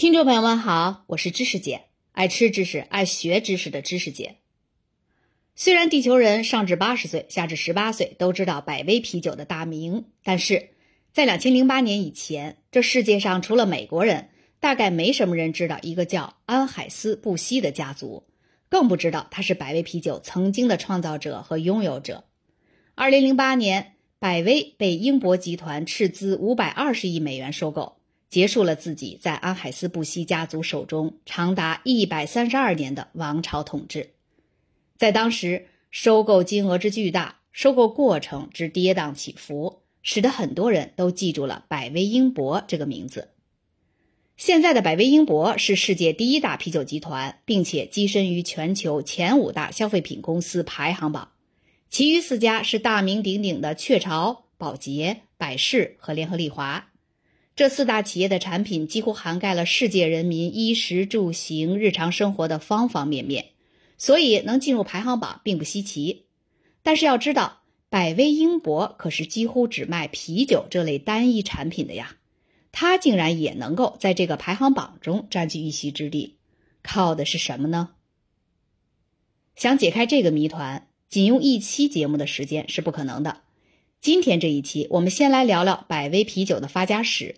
听众朋友们好，我是知识姐，爱吃知识、爱学知识的知识姐。虽然地球人上至八十岁，下至十八岁都知道百威啤酒的大名，但是在两千零八年以前，这世界上除了美国人，大概没什么人知道一个叫安海斯布希的家族，更不知道他是百威啤酒曾经的创造者和拥有者。二零零八年，百威被英博集团斥资五百二十亿美元收购。结束了自己在安海斯布希家族手中长达一百三十二年的王朝统治。在当时，收购金额之巨大，收购过程之跌宕起伏，使得很多人都记住了百威英博这个名字。现在的百威英博是世界第一大啤酒集团，并且跻身于全球前五大消费品公司排行榜，其余四家是大名鼎鼎的雀巢、宝洁、百事和联合利华。这四大企业的产品几乎涵盖了世界人民衣食住行、日常生活的方方面面，所以能进入排行榜并不稀奇。但是要知道，百威英博可是几乎只卖啤酒这类单一产品的呀，它竟然也能够在这个排行榜中占据一席之地，靠的是什么呢？想解开这个谜团，仅用一期节目的时间是不可能的。今天这一期，我们先来聊聊百威啤酒的发家史。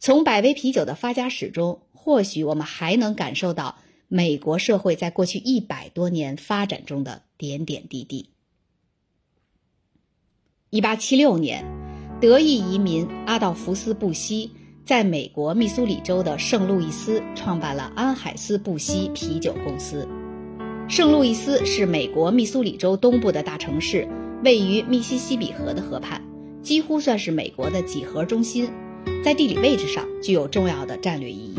从百威啤酒的发家史中，或许我们还能感受到美国社会在过去一百多年发展中的点点滴滴。一八七六年，德裔移民阿道夫斯·布希在美国密苏里州的圣路易斯创办了安海斯布希啤酒公司。圣路易斯是美国密苏里州东部的大城市，位于密西西比河的河畔，几乎算是美国的几何中心。在地理位置上具有重要的战略意义。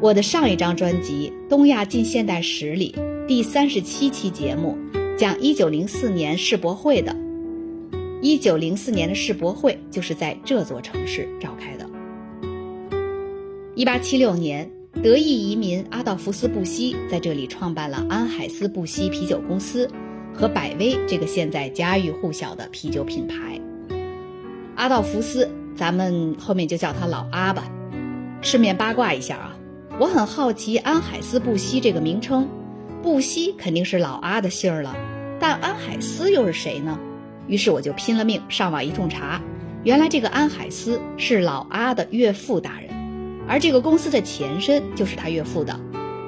我的上一张专辑《东亚近现代史》里第三十七期节目讲一九零四年世博会的，一九零四年的世博会就是在这座城市召开的。一八七六年，德裔移民阿道夫斯·布希在这里创办了安海斯布希啤酒公司和百威这个现在家喻户晓的啤酒品牌。阿道夫斯。咱们后面就叫他老阿吧。顺便八卦一下啊，我很好奇安海斯布希这个名称，布希肯定是老阿的姓儿了，但安海斯又是谁呢？于是我就拼了命上网一通查，原来这个安海斯是老阿的岳父大人，而这个公司的前身就是他岳父的，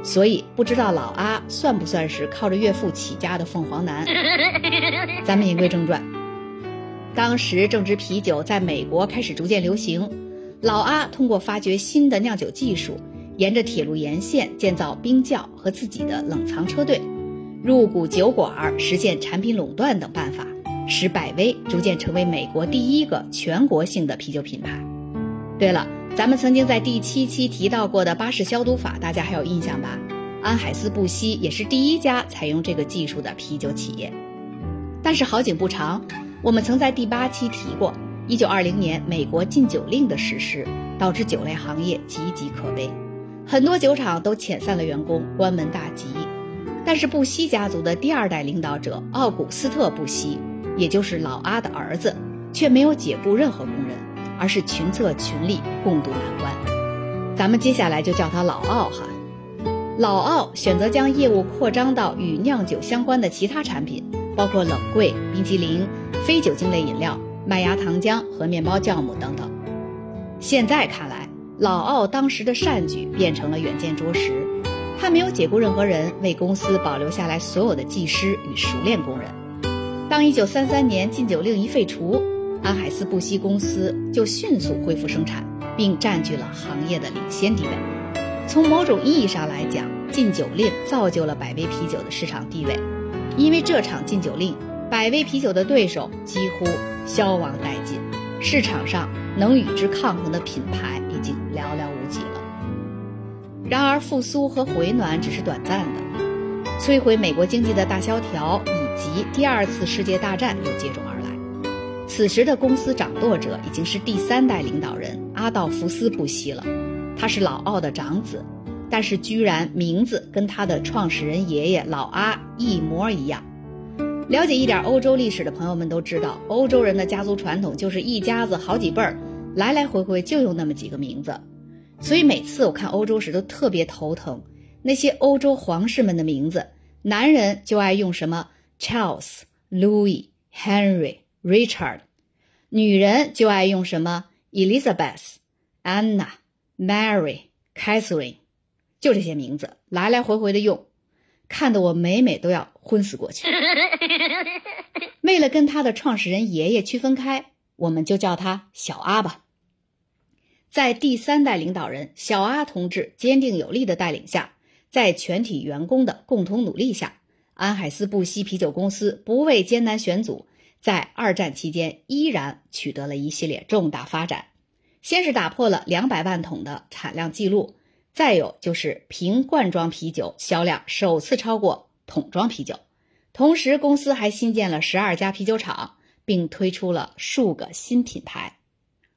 所以不知道老阿算不算是靠着岳父起家的凤凰男。咱们言归正传。当时正值啤酒在美国开始逐渐流行，老阿通过发掘新的酿酒技术，沿着铁路沿线建造冰窖和自己的冷藏车队，入股酒馆，实现产品垄断等办法，使百威逐渐成为美国第一个全国性的啤酒品牌。对了，咱们曾经在第七期提到过的巴氏消毒法，大家还有印象吧？安海斯布希也是第一家采用这个技术的啤酒企业。但是好景不长。我们曾在第八期提过，一九二零年美国禁酒令的实施，导致酒类行业岌岌可危，很多酒厂都遣散了员工，关门大吉。但是布希家族的第二代领导者奥古斯特·布希，也就是老阿的儿子，却没有解雇任何工人，而是群策群力共度难关。咱们接下来就叫他老奥哈。老奥选择将业务扩张到与酿酒相关的其他产品。包括冷柜、冰激凌、非酒精类饮料、麦芽糖浆和面包酵母等等。现在看来，老奥当时的善举变成了远见卓识。他没有解雇任何人，为公司保留下来所有的技师与熟练工人。当1933年禁酒令一废除，安海斯布希公司就迅速恢复生产，并占据了行业的领先地位。从某种意义上来讲，禁酒令造就了百威啤酒的市场地位。因为这场禁酒令，百威啤酒的对手几乎消亡殆尽，市场上能与之抗衡的品牌已经寥寥无几了。然而，复苏和回暖只是短暂的，摧毁美国经济的大萧条以及第二次世界大战又接踵而来。此时的公司掌舵者已经是第三代领导人阿道夫斯·布希了，他是老奥的长子。但是居然名字跟他的创始人爷爷老阿一模一样。了解一点欧洲历史的朋友们都知道，欧洲人的家族传统就是一家子好几辈儿，来来回回就用那么几个名字。所以每次我看欧洲时都特别头疼。那些欧洲皇室们的名字，男人就爱用什么 Charles、Louis、Henry、Richard，女人就爱用什么 Elizabeth、Anna、Mary、Catherine，就这些名字来来回回的用，看得我每每都要昏死过去。为了跟他的创始人爷爷区分开，我们就叫他小阿吧。在第三代领导人小阿同志坚定有力的带领下，在全体员工的共同努力下，安海斯布希啤酒公司不畏艰难险阻，在二战期间依然取得了一系列重大发展。先是打破了两百万桶的产量记录，再有就是瓶罐装啤酒销量首次超过桶装啤酒。同时，公司还新建了十二家啤酒厂，并推出了数个新品牌。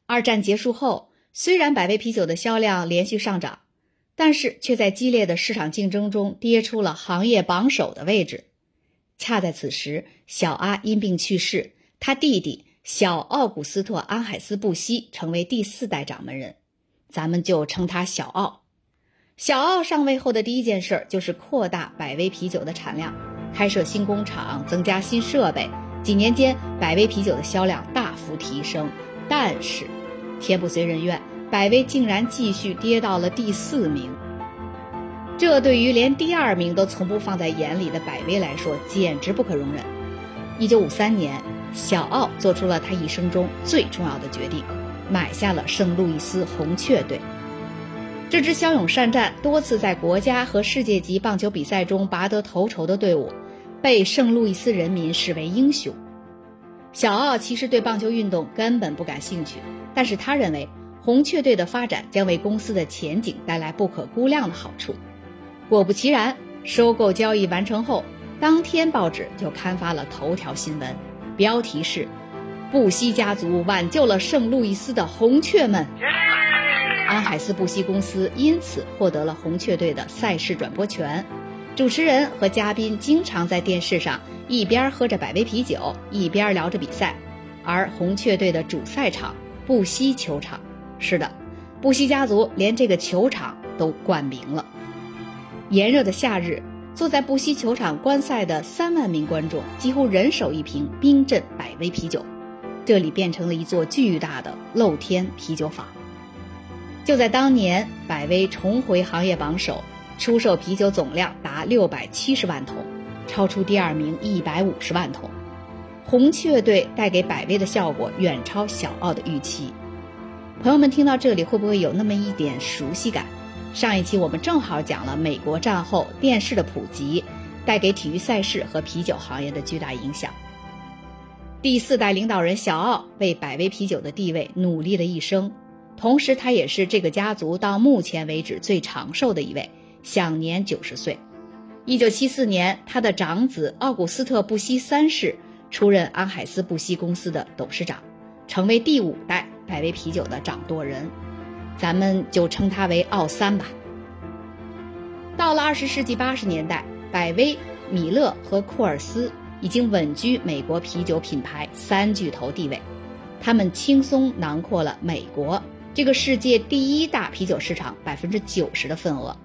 二战结束后。虽然百威啤酒的销量连续上涨，但是却在激烈的市场竞争中跌出了行业榜首的位置。恰在此时，小阿因病去世，他弟弟小奥古斯特·安海斯布希成为第四代掌门人，咱们就称他小奥。小奥上位后的第一件事就是扩大百威啤酒的产量，开设新工厂，增加新设备。几年间，百威啤酒的销量大幅提升，但是。天不遂人愿，百威竟然继续跌到了第四名。这对于连第二名都从不放在眼里的百威来说，简直不可容忍。一九五三年，小奥做出了他一生中最重要的决定，买下了圣路易斯红雀队。这支骁勇善战、多次在国家和世界级棒球比赛中拔得头筹的队伍，被圣路易斯人民视为英雄。小奥其实对棒球运动根本不感兴趣。但是他认为红雀队的发展将为公司的前景带来不可估量的好处。果不其然，收购交易完成后，当天报纸就刊发了头条新闻，标题是“布希家族挽救了圣路易斯的红雀们”。安海斯布希公司因此获得了红雀队的赛事转播权，主持人和嘉宾经常在电视上一边喝着百威啤酒，一边聊着比赛，而红雀队的主赛场。布希球场，是的，布希家族连这个球场都冠名了。炎热的夏日，坐在布希球场观赛的三万名观众几乎人手一瓶冰镇百威啤酒，这里变成了一座巨大的露天啤酒坊。就在当年，百威重回行业榜首，出售啤酒总量达六百七十万桶，超出第二名一百五十万桶。红雀队带给百威的效果远超小奥的预期。朋友们听到这里会不会有那么一点熟悉感？上一期我们正好讲了美国战后电视的普及带给体育赛事和啤酒行业的巨大影响。第四代领导人小奥为百威啤酒的地位努力了一生，同时他也是这个家族到目前为止最长寿的一位，享年九十岁。一九七四年，他的长子奥古斯特·布希三世。出任安海斯布希公司的董事长，成为第五代百威啤酒的掌舵人，咱们就称他为奥三吧。到了二十世纪八十年代，百威、米勒和库尔斯已经稳居美国啤酒品牌三巨头地位，他们轻松囊括了美国这个世界第一大啤酒市场百分之九十的份额。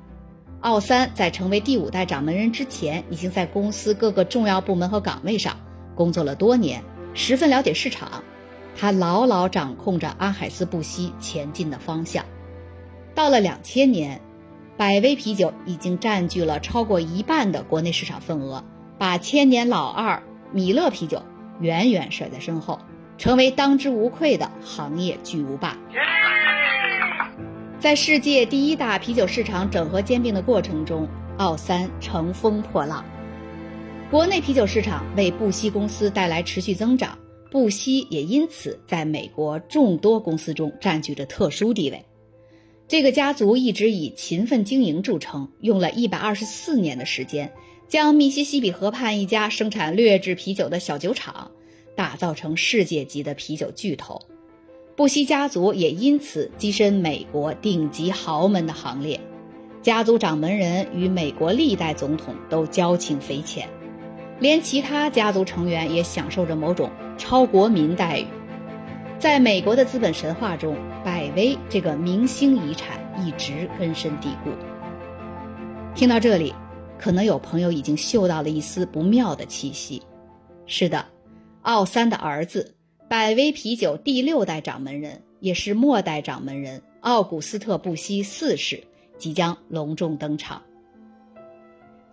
奥三在成为第五代掌门人之前，已经在公司各个重要部门和岗位上。工作了多年，十分了解市场，他牢牢掌控着阿海斯布希前进的方向。到了两千年，百威啤酒已经占据了超过一半的国内市场份额，把千年老二米勒啤酒远远甩在身后，成为当之无愧的行业巨无霸。在世界第一大啤酒市场整合兼并的过程中，奥三乘风破浪。国内啤酒市场为布希公司带来持续增长，布希也因此在美国众多公司中占据着特殊地位。这个家族一直以勤奋经营著称，用了一百二十四年的时间，将密西西比河畔一家生产劣质啤酒的小酒厂打造成世界级的啤酒巨头。布希家族也因此跻身美国顶级豪门的行列，家族掌门人与美国历代总统都交情匪浅。连其他家族成员也享受着某种超国民待遇。在美国的资本神话中，百威这个明星遗产一直根深蒂固。听到这里，可能有朋友已经嗅到了一丝不妙的气息。是的，奥三的儿子，百威啤酒第六代掌门人，也是末代掌门人奥古斯特·布希四世即将隆重登场。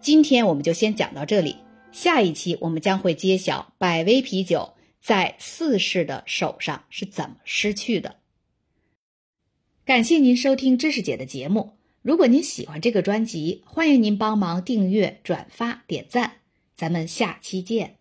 今天我们就先讲到这里，下一期我们将会揭晓百威啤酒在四世的手上是怎么失去的。感谢您收听知识姐的节目，如果您喜欢这个专辑，欢迎您帮忙订阅、转发、点赞，咱们下期见。